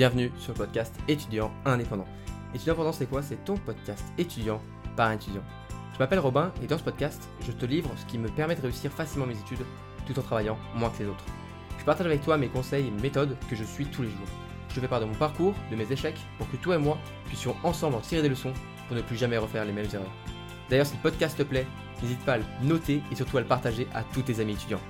Bienvenue sur le podcast étudiant indépendant. Étudiant indépendant, c'est quoi? C'est ton podcast étudiant par étudiant. Je m'appelle Robin et dans ce podcast, je te livre ce qui me permet de réussir facilement mes études tout en travaillant moins que les autres. Je partage avec toi mes conseils et méthodes que je suis tous les jours. Je fais part de mon parcours, de mes échecs, pour que toi et moi puissions ensemble en tirer des leçons pour ne plus jamais refaire les mêmes erreurs. D'ailleurs, si le podcast te plaît, n'hésite pas à le noter et surtout à le partager à tous tes amis étudiants.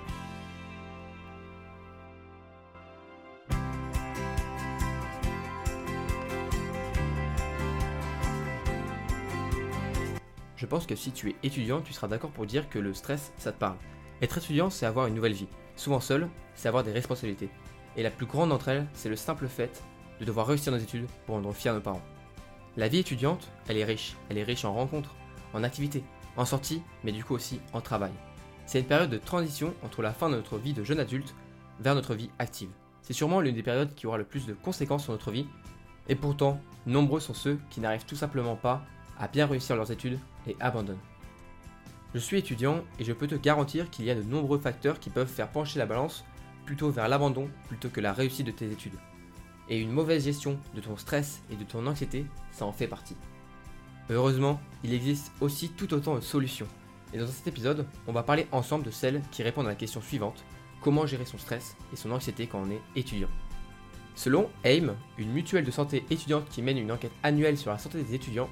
Pense que si tu es étudiant, tu seras d'accord pour dire que le stress, ça te parle. Être étudiant, c'est avoir une nouvelle vie. Souvent seul, c'est avoir des responsabilités. Et la plus grande d'entre elles, c'est le simple fait de devoir réussir nos études pour rendre fiers nos parents. La vie étudiante, elle est riche. Elle est riche en rencontres, en activités, en sorties, mais du coup aussi en travail. C'est une période de transition entre la fin de notre vie de jeune adulte vers notre vie active. C'est sûrement l'une des périodes qui aura le plus de conséquences sur notre vie, et pourtant, nombreux sont ceux qui n'arrivent tout simplement pas à bien réussir leurs études et abandonnent. Je suis étudiant et je peux te garantir qu'il y a de nombreux facteurs qui peuvent faire pencher la balance plutôt vers l'abandon plutôt que la réussite de tes études. Et une mauvaise gestion de ton stress et de ton anxiété, ça en fait partie. Heureusement, il existe aussi tout autant de solutions. Et dans cet épisode, on va parler ensemble de celles qui répondent à la question suivante, comment gérer son stress et son anxiété quand on est étudiant? Selon AIM, une mutuelle de santé étudiante qui mène une enquête annuelle sur la santé des étudiants,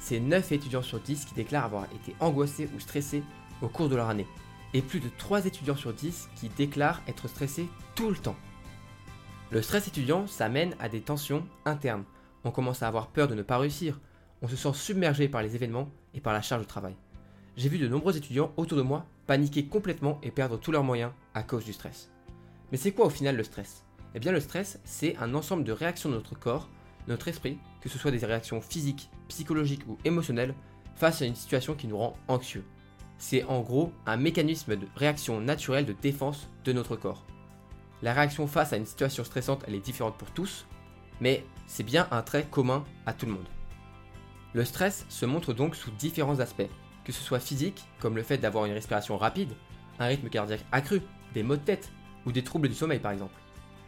c'est 9 étudiants sur 10 qui déclarent avoir été angoissés ou stressés au cours de leur année, et plus de 3 étudiants sur 10 qui déclarent être stressés tout le temps. Le stress étudiant, ça mène à des tensions internes. On commence à avoir peur de ne pas réussir, on se sent submergé par les événements et par la charge de travail. J'ai vu de nombreux étudiants autour de moi paniquer complètement et perdre tous leurs moyens à cause du stress. Mais c'est quoi au final le stress? Eh bien le stress, c'est un ensemble de réactions de notre corps notre esprit, que ce soit des réactions physiques, psychologiques ou émotionnelles, face à une situation qui nous rend anxieux. C'est en gros un mécanisme de réaction naturelle de défense de notre corps. La réaction face à une situation stressante, elle est différente pour tous, mais c'est bien un trait commun à tout le monde. Le stress se montre donc sous différents aspects, que ce soit physique, comme le fait d'avoir une respiration rapide, un rythme cardiaque accru, des maux de tête ou des troubles du sommeil par exemple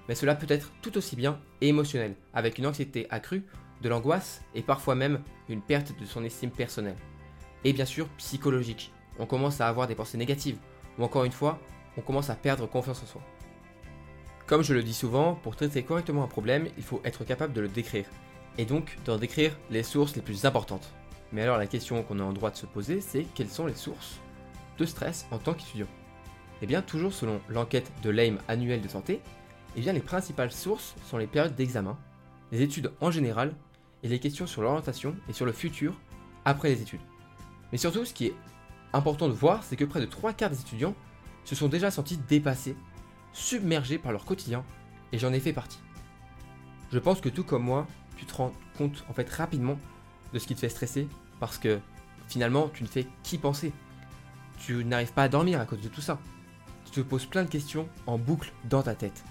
mais cela peut être tout aussi bien émotionnel, avec une anxiété accrue, de l'angoisse et parfois même une perte de son estime personnelle. Et bien sûr psychologique, on commence à avoir des pensées négatives, ou encore une fois, on commence à perdre confiance en soi. Comme je le dis souvent, pour traiter correctement un problème, il faut être capable de le décrire, et donc d'en décrire les sources les plus importantes. Mais alors la question qu'on a en droit de se poser, c'est quelles sont les sources de stress en tant qu'étudiant? Eh bien, toujours selon l'enquête de l'AIM annuelle de santé, eh bien, les principales sources sont les périodes d'examen, les études en général et les questions sur l'orientation et sur le futur après les études. Mais surtout, ce qui est important de voir, c'est que près de 3 quarts des étudiants se sont déjà sentis dépassés, submergés par leur quotidien, et j'en ai fait partie. Je pense que tout comme moi, tu te rends compte en fait rapidement de ce qui te fait stresser, parce que finalement, tu ne fais qu'y penser. Tu n'arrives pas à dormir à cause de tout ça. Tu te poses plein de questions en boucle dans ta tête.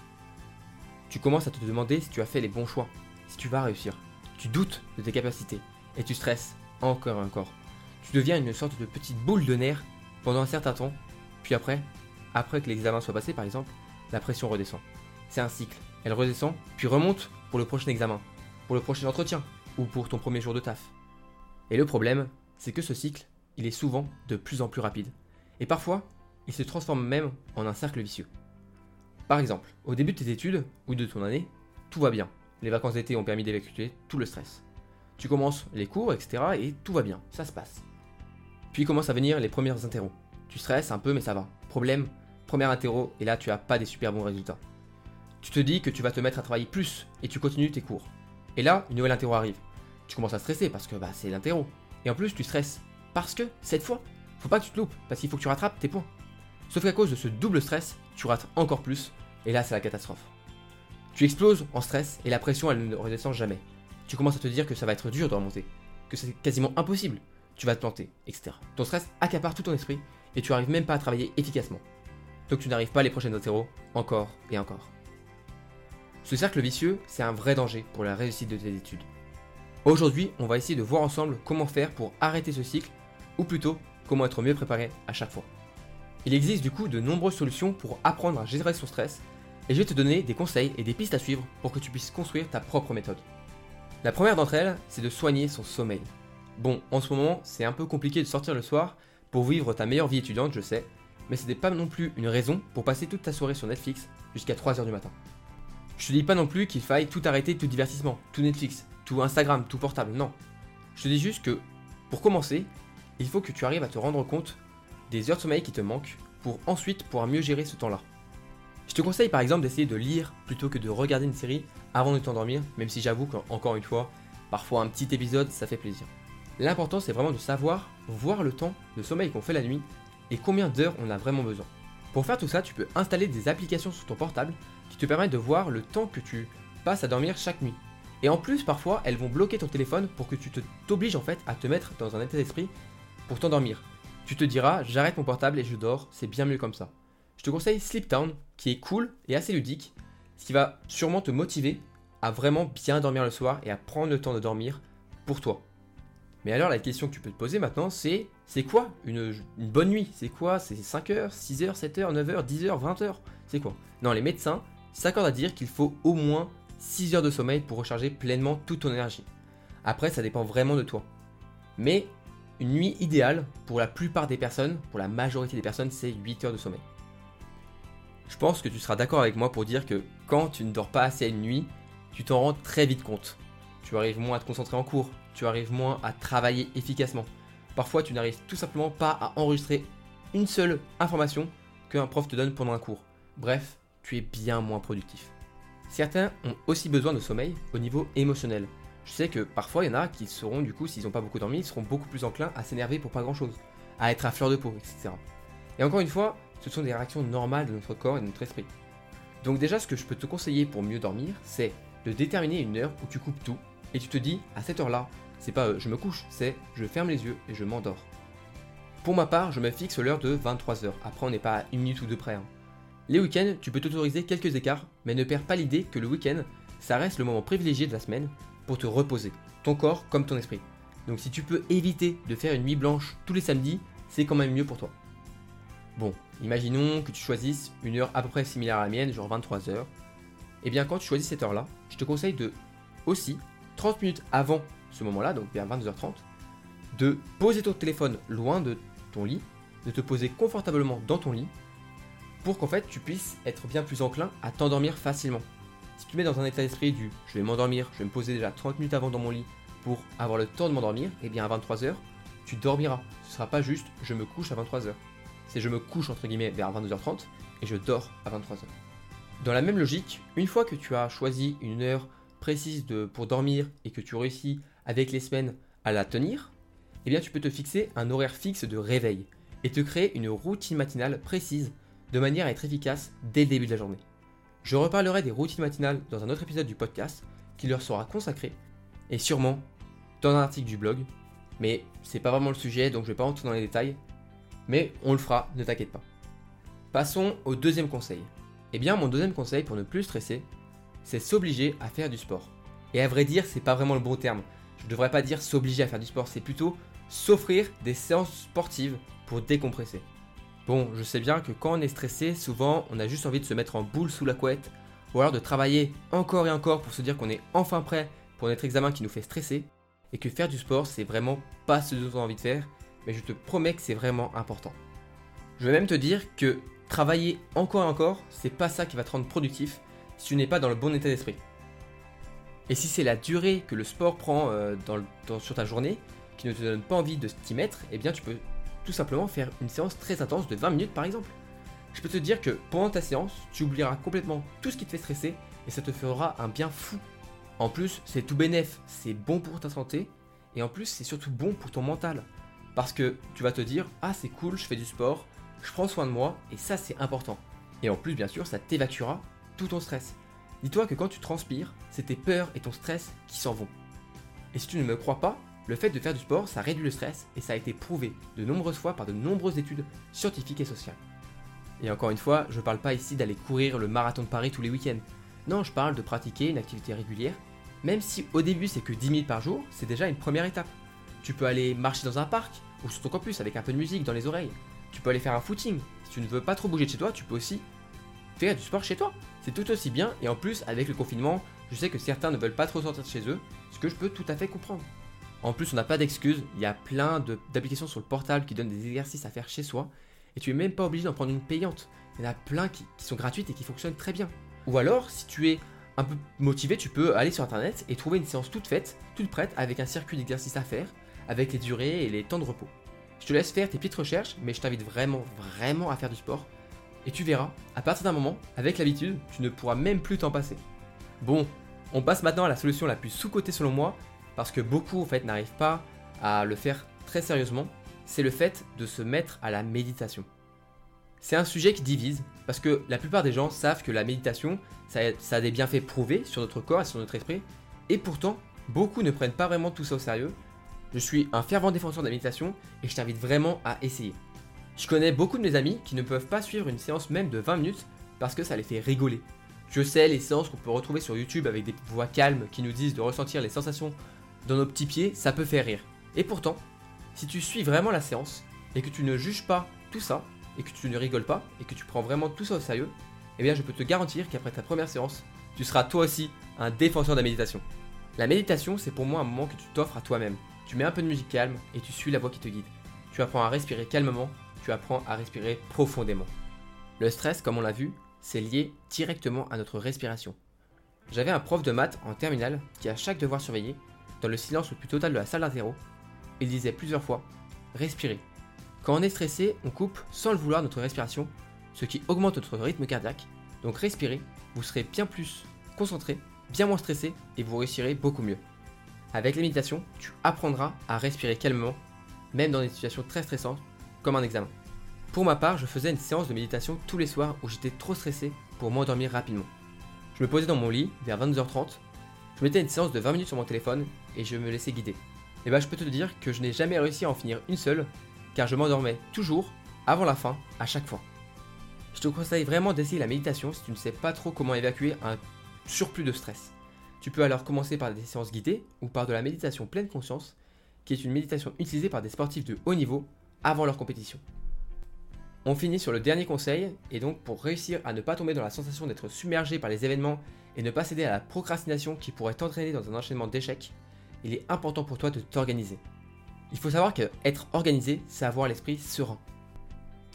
Tu commences à te demander si tu as fait les bons choix, si tu vas réussir. Tu doutes de tes capacités et tu stresses encore et encore. Tu deviens une sorte de petite boule de nerfs pendant un certain temps, puis après, après que l'examen soit passé par exemple, la pression redescend. C'est un cycle. Elle redescend, puis remonte pour le prochain examen, pour le prochain entretien, ou pour ton premier jour de taf. Et le problème, c'est que ce cycle, il est souvent de plus en plus rapide. Et parfois, il se transforme même en un cercle vicieux. Par exemple, au début de tes études ou de ton année, tout va bien. Les vacances d'été ont permis d'évacuer tout le stress. Tu commences les cours, etc. et tout va bien, ça se passe. Puis commencent à venir les premières interros. Tu stresses un peu mais ça va. Problème, première interro et là tu as pas des super bons résultats. Tu te dis que tu vas te mettre à travailler plus et tu continues tes cours. Et là, une nouvelle interro arrive. Tu commences à stresser parce que bah, c'est l'interro. Et en plus tu stresses parce que cette fois, faut pas que tu te loupes parce qu'il faut que tu rattrapes tes points. Sauf qu'à cause de ce double stress, tu rates encore plus et là, c'est la catastrophe. Tu exploses en stress et la pression, elle ne redescend jamais. Tu commences à te dire que ça va être dur de remonter, que c'est quasiment impossible, tu vas te planter, etc. Ton stress accapare tout ton esprit et tu n'arrives même pas à travailler efficacement. Donc tu n'arrives pas à les prochaines notes encore et encore. Ce cercle vicieux, c'est un vrai danger pour la réussite de tes études. Aujourd'hui, on va essayer de voir ensemble comment faire pour arrêter ce cycle, ou plutôt comment être mieux préparé à chaque fois. Il existe du coup de nombreuses solutions pour apprendre à gérer son stress et je vais te donner des conseils et des pistes à suivre pour que tu puisses construire ta propre méthode. La première d'entre elles, c'est de soigner son sommeil. Bon, en ce moment, c'est un peu compliqué de sortir le soir pour vivre ta meilleure vie étudiante, je sais, mais ce n'est pas non plus une raison pour passer toute ta soirée sur Netflix jusqu'à 3h du matin. Je te dis pas non plus qu'il faille tout arrêter, tout divertissement, tout Netflix, tout Instagram, tout portable, non. Je te dis juste que, pour commencer, il faut que tu arrives à te rendre compte des heures de sommeil qui te manquent pour ensuite pouvoir mieux gérer ce temps-là. Je te conseille par exemple d'essayer de lire plutôt que de regarder une série avant de t'endormir, même si j'avoue qu'encore une fois, parfois un petit épisode ça fait plaisir. L'important c'est vraiment de savoir voir le temps de sommeil qu'on fait la nuit et combien d'heures on a vraiment besoin. Pour faire tout ça, tu peux installer des applications sur ton portable qui te permettent de voir le temps que tu passes à dormir chaque nuit. Et en plus, parfois, elles vont bloquer ton téléphone pour que tu t'obliges en fait à te mettre dans un état d'esprit pour t'endormir. Tu te diras, j'arrête mon portable et je dors, c'est bien mieux comme ça je te conseille Sleep Town, qui est cool et assez ludique, ce qui va sûrement te motiver à vraiment bien dormir le soir et à prendre le temps de dormir pour toi. Mais alors la question que tu peux te poser maintenant, c'est c'est quoi une, bonne nuit? C'est quoi? C'est 5 heures, 6 heures, 7 heures, 9 heures, 10 heures, 20 heures? C'est quoi? Non, les médecins s'accordent à dire qu'il faut au moins 6 heures de sommeil pour recharger pleinement toute ton énergie. Après, ça dépend vraiment de toi. Mais une nuit idéale pour la plupart des personnes, pour la majorité des personnes, c'est 8 heures de sommeil. Je pense que tu seras d'accord avec moi pour dire que quand tu ne dors pas assez à une nuit, tu t'en rends très vite compte. Tu arrives moins à te concentrer en cours, tu arrives moins à travailler efficacement. Parfois, tu n'arrives tout simplement pas à enregistrer une seule information qu'un prof te donne pendant un cours. Bref, tu es bien moins productif. Certains ont aussi besoin de sommeil au niveau émotionnel. Je sais que parfois il y en a qui seront du coup, s'ils n'ont pas beaucoup dormi, ils seront beaucoup plus enclins à s'énerver pour pas grand chose, à être à fleur de peau, etc. Et encore une fois, ce sont des réactions normales de notre corps et de notre esprit. Donc déjà, ce que je peux te conseiller pour mieux dormir, c'est de déterminer une heure où tu coupes tout et tu te dis à cette heure-là, c'est pas euh, je me couche, c'est je ferme les yeux et je m'endors. Pour ma part, je me fixe l'heure de 23h. Après, on n'est pas à une minute ou deux près. Hein. Les week-ends, tu peux t'autoriser quelques écarts, mais ne perds pas l'idée que le week-end, ça reste le moment privilégié de la semaine pour te reposer, ton corps comme ton esprit. Donc si tu peux éviter de faire une nuit blanche tous les samedis, c'est quand même mieux pour toi. Bon, imaginons que tu choisisses une heure à peu près similaire à la mienne, genre 23 heures. Et eh bien quand tu choisis cette heure-là, je te conseille de aussi, 30 minutes avant ce moment-là, donc vers 22h30, de poser ton téléphone loin de ton lit, de te poser confortablement dans ton lit, pour qu'en fait tu puisses être bien plus enclin à t'endormir facilement. Si tu mets dans un état d'esprit du je vais m'endormir, je vais me poser déjà 30 minutes avant dans mon lit pour avoir le temps de m'endormir, et eh bien à 23h, tu dormiras. Ce sera pas juste je me couche à 23h c'est je me couche entre guillemets vers 22h30 et je dors à 23h. Dans la même logique, une fois que tu as choisi une heure précise pour dormir et que tu réussis avec les semaines à la tenir, eh bien tu peux te fixer un horaire fixe de réveil et te créer une routine matinale précise de manière à être efficace dès le début de la journée. Je reparlerai des routines matinales dans un autre épisode du podcast qui leur sera consacré et sûrement dans un article du blog, mais c'est pas vraiment le sujet donc je vais pas rentrer dans les détails, mais on le fera, ne t'inquiète pas. Passons au deuxième conseil. Eh bien, mon deuxième conseil pour ne plus stresser, c'est s'obliger à faire du sport. Et à vrai dire, c'est pas vraiment le bon terme. Je devrais pas dire s'obliger à faire du sport, c'est plutôt s'offrir des séances sportives pour décompresser. Bon, je sais bien que quand on est stressé, souvent on a juste envie de se mettre en boule sous la couette, ou alors de travailler encore et encore pour se dire qu'on est enfin prêt pour notre examen qui nous fait stresser, et que faire du sport c'est vraiment pas ce dont on a envie de faire, mais je te promets que c'est vraiment important. Je vais même te dire que travailler encore et encore, c'est pas ça qui va te rendre productif si tu n'es pas dans le bon état d'esprit. Et si c'est la durée que le sport prend euh, sur ta journée qui ne te donne pas envie de t'y mettre, eh bien tu peux tout simplement faire une séance très intense de 20 minutes par exemple. Je peux te dire que pendant ta séance, tu oublieras complètement tout ce qui te fait stresser et ça te fera un bien fou. En plus, c'est tout bénef, c'est bon pour ta santé et en plus, c'est surtout bon pour ton mental. Parce que tu vas te dire, ah c'est cool, je fais du sport, je prends soin de moi, et ça c'est important. Et en plus, bien sûr, ça t'évacuera tout ton stress. Dis-toi que quand tu transpires, c'est tes peurs et ton stress qui s'en vont. Et si tu ne me crois pas, le fait de faire du sport, ça réduit le stress et ça a été prouvé de nombreuses fois par de nombreuses études scientifiques et sociales. Et encore une fois, je ne parle pas ici d'aller courir le marathon de Paris tous les week-ends. Non, je parle de pratiquer une activité régulière, même si au début c'est que 10 minutes par jour, c'est déjà une première étape. Tu peux aller marcher dans un parc ou sur ton campus avec un peu de musique dans les oreilles. Tu peux aller faire un footing. Si tu ne veux pas trop bouger de chez toi, tu peux aussi faire du sport chez toi. C'est tout aussi bien et en plus avec le confinement, je sais que certains ne veulent pas trop sortir de chez eux, ce que je peux tout à fait comprendre. En plus, on n'a pas d'excuses, il y a plein d'applications sur le portable qui donnent des exercices à faire chez soi et tu es même pas obligé d'en prendre une payante. Il y en a plein qui, sont gratuites et qui fonctionnent très bien. Ou alors, si tu es un peu motivé, tu peux aller sur internet et trouver une séance toute faite, toute prête, avec un circuit d'exercice à faire, avec les durées et les temps de repos. Je te laisse faire tes petites recherches, mais je t'invite vraiment, vraiment à faire du sport. Et tu verras, à partir d'un moment, avec l'habitude, tu ne pourras même plus t'en passer. Bon, on passe maintenant à la solution la plus sous-cotée selon moi, parce que beaucoup en fait n'arrivent pas à le faire très sérieusement, c'est le fait de se mettre à la méditation. C'est un sujet qui divise, parce que la plupart des gens savent que la méditation, ça a, des bienfaits prouvés sur notre corps et sur notre esprit, et pourtant, beaucoup ne prennent pas vraiment tout ça au sérieux. Je suis un fervent défenseur de la méditation, et je t'invite vraiment à essayer. Je connais beaucoup de mes amis qui ne peuvent pas suivre une séance même de 20 minutes parce que ça les fait rigoler. Je sais, les séances qu'on peut retrouver sur YouTube avec des voix calmes qui nous disent de ressentir les sensations dans nos petits pieds, ça peut faire rire. Et pourtant, si tu suis vraiment la séance et que tu ne juges pas tout ça, et que tu ne rigoles pas, et que tu prends vraiment tout ça au sérieux, eh bien je peux te garantir qu'après ta première séance, tu seras toi aussi un défenseur de la méditation. La méditation, c'est pour moi un moment que tu t'offres à toi-même. Tu mets un peu de musique calme et tu suis la voix qui te guide. Tu apprends à respirer calmement, tu apprends à respirer profondément. Le stress, comme on l'a vu, c'est lié directement à notre respiration. J'avais un prof de maths en terminale qui, à chaque devoir surveillé, dans le silence le plus total de la salle d'interro, il disait plusieurs fois Respirez. Quand on est stressé, on coupe sans le vouloir notre respiration, ce qui augmente notre rythme cardiaque. Donc respirez, vous serez bien plus concentré, bien moins stressé et vous réussirez beaucoup mieux. Avec la méditation, tu apprendras à respirer calmement, même dans des situations très stressantes, comme un examen. Pour ma part, je faisais une séance de méditation tous les soirs où j'étais trop stressé pour m'endormir rapidement. Je me posais dans mon lit vers 22h30, je mettais une séance de 20 minutes sur mon téléphone et je me laissais guider. Et bah je peux te dire que je n'ai jamais réussi à en finir une seule, car je m'endormais toujours avant la fin à chaque fois. Je te conseille vraiment d'essayer la méditation si tu ne sais pas trop comment évacuer un surplus de stress. Tu peux alors commencer par des séances guidées ou par de la méditation pleine conscience, qui est une méditation utilisée par des sportifs de haut niveau avant leur compétition. On finit sur le dernier conseil, et donc pour réussir à ne pas tomber dans la sensation d'être submergé par les événements et ne pas céder à la procrastination qui pourrait t'entraîner dans un enchaînement d'échecs, il est important pour toi de t'organiser. Il faut savoir que être organisé, c'est avoir l'esprit serein.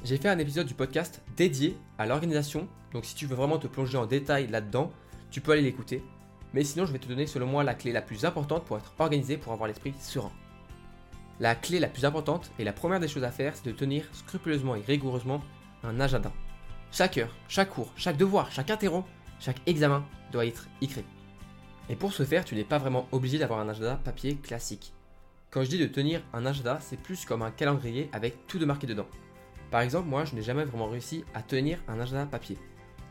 J'ai fait un épisode du podcast dédié à l'organisation, donc si tu veux vraiment te plonger en détail là-dedans, tu peux aller l'écouter. Mais sinon, je vais te donner selon moi la clé la plus importante pour être organisé, pour avoir l'esprit serein. La clé la plus importante et la première des choses à faire, c'est de tenir scrupuleusement et rigoureusement un agenda. Chaque heure, chaque cours, chaque devoir, chaque interro, chaque examen doit être écrit. Et pour ce faire, tu n'es pas vraiment obligé d'avoir un agenda papier classique. Quand je dis de tenir un agenda, c'est plus comme un calendrier avec tout de marqué dedans. Par exemple, moi, je n'ai jamais vraiment réussi à tenir un agenda papier.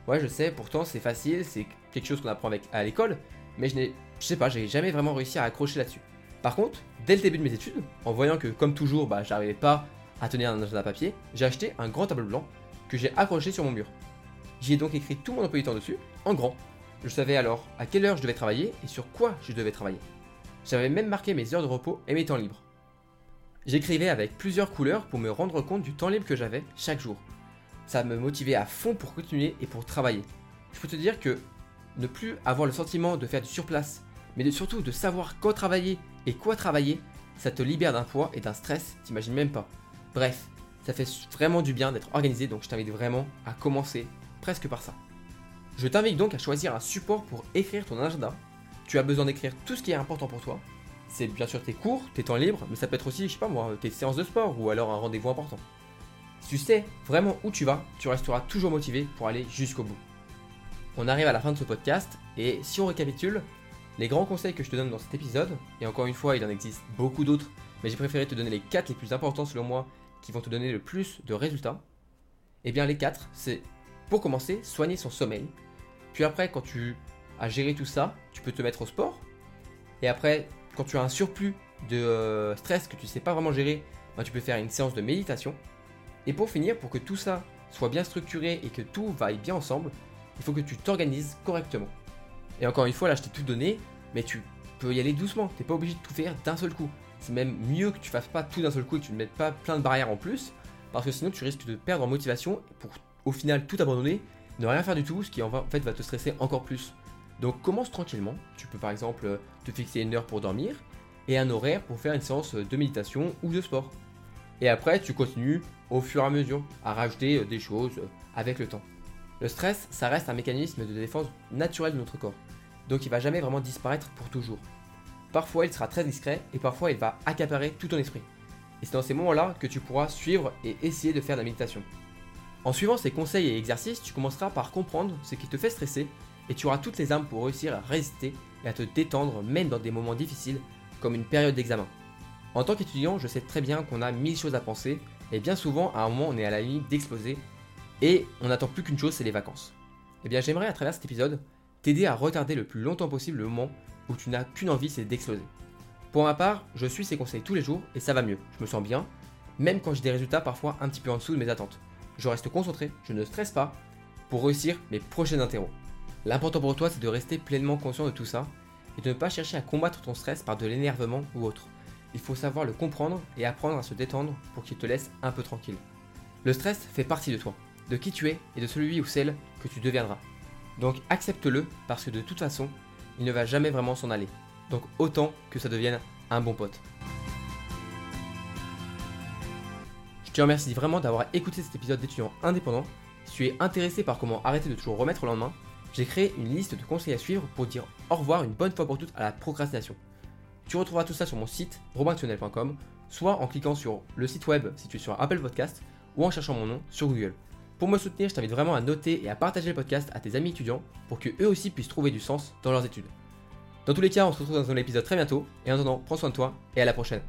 Ouais, je sais, pourtant c'est facile, c'est quelque chose qu'on apprend avec, à l'école, mais je n'ai, je sais pas, j'ai jamais vraiment réussi à accrocher là-dessus. Par contre, dès le début de mes études, en voyant que comme toujours, bah, j'arrivais pas à tenir un agenda papier, j'ai acheté un grand tableau blanc que j'ai accroché sur mon mur. J'y ai donc écrit tout mon emploi du temps dessus, en grand, je savais alors à quelle heure je devais travailler et sur quoi je devais travailler. J'avais même marqué mes heures de repos et mes temps libres. J'écrivais avec plusieurs couleurs pour me rendre compte du temps libre que j'avais chaque jour. Ça me motivait à fond pour continuer et pour travailler. Je peux te dire que ne plus avoir le sentiment de faire du surplace, mais surtout de savoir quand travailler et quoi travailler, ça te libère d'un poids et d'un stress, t'imagines même pas. Bref, ça fait vraiment du bien d'être organisé, donc je t'invite vraiment à commencer presque par ça. Je t'invite donc à choisir un support pour écrire ton agenda. Tu as besoin d'écrire tout ce qui est important pour toi. C'est bien sûr tes cours, tes temps libres, mais ça peut être aussi, je sais pas moi, tes séances de sport ou alors un rendez-vous important. Si tu sais vraiment où tu vas, tu resteras toujours motivé pour aller jusqu'au bout. On arrive à la fin de ce podcast et si on récapitule, les grands conseils que je te donne dans cet épisode, et encore une fois il en existe beaucoup d'autres, mais j'ai préféré te donner les 4 les plus importants selon moi qui vont te donner le plus de résultats. Eh bien les 4, c'est pour commencer, soigner son sommeil, puis après, quand tu as géré tout ça, tu peux te mettre au sport. Et après, quand tu as un surplus de euh, stress que tu ne sais pas vraiment gérer, ben, tu peux faire une séance de méditation. Et pour finir, pour que tout ça soit bien structuré et que tout vaille bien ensemble, il faut que tu t'organises correctement. Et encore une fois, là je t'ai tout donné, mais tu peux y aller doucement. Tu n'es pas obligé de tout faire d'un seul coup. C'est même mieux que tu fasses pas tout d'un seul coup et que tu ne mettes pas plein de barrières en plus, parce que sinon tu risques de perdre en motivation pour au final tout abandonner Ne rien faire du tout, ce qui en, fait va te stresser encore plus. Donc commence tranquillement. Tu peux par exemple te fixer une heure pour dormir et un horaire pour faire une séance de méditation ou de sport. Et après, tu continues au fur et à mesure à rajouter des choses avec le temps. Le stress, ça reste un mécanisme de défense naturel de notre corps. Donc il va jamais vraiment disparaître pour toujours. Parfois il sera très discret et parfois il va accaparer tout ton esprit. Et c'est dans ces moments-là que tu pourras suivre et essayer de faire de la méditation. En suivant ces conseils et exercices, tu commenceras par comprendre ce qui te fait stresser et tu auras toutes les armes pour réussir à résister et à te détendre même dans des moments difficiles comme une période d'examen. En tant qu'étudiant, je sais très bien qu'on a mille choses à penser et bien souvent à un moment on est à la limite d'exploser et on n'attend plus qu'une chose, c'est les vacances. Eh bien j'aimerais à travers cet épisode t'aider à retarder le plus longtemps possible le moment où tu n'as qu'une envie, c'est d'exploser. Pour ma part, je suis ces conseils tous les jours et ça va mieux, je me sens bien, même quand j'ai des résultats parfois un petit peu en dessous de mes attentes. Je reste concentré, je ne stresse pas pour réussir mes prochains interros. L'important pour toi, c'est de rester pleinement conscient de tout ça et de ne pas chercher à combattre ton stress par de l'énervement ou autre. Il faut savoir le comprendre et apprendre à se détendre pour qu'il te laisse un peu tranquille. Le stress fait partie de toi, de qui tu es et de celui ou celle que tu deviendras. Donc accepte-le parce que de toute façon, il ne va jamais vraiment s'en aller. Donc autant que ça devienne un bon pote. Je te remercie vraiment d'avoir écouté cet épisode d'étudiant indépendant. Si tu es intéressé par comment arrêter de toujours remettre au lendemain, j'ai créé une liste de conseils à suivre pour dire au revoir une bonne fois pour toutes à la procrastination. Tu retrouveras tout ça sur mon site robintionnel.com, soit en cliquant sur le site web si tu es sur Apple Podcast, ou en cherchant mon nom sur Google. Pour me soutenir, je t'invite vraiment à noter et à partager le podcast à tes amis étudiants pour que eux aussi puissent trouver du sens dans leurs études. Dans tous les cas, on se retrouve dans un épisode très bientôt, et en attendant, prends soin de toi et à la prochaine.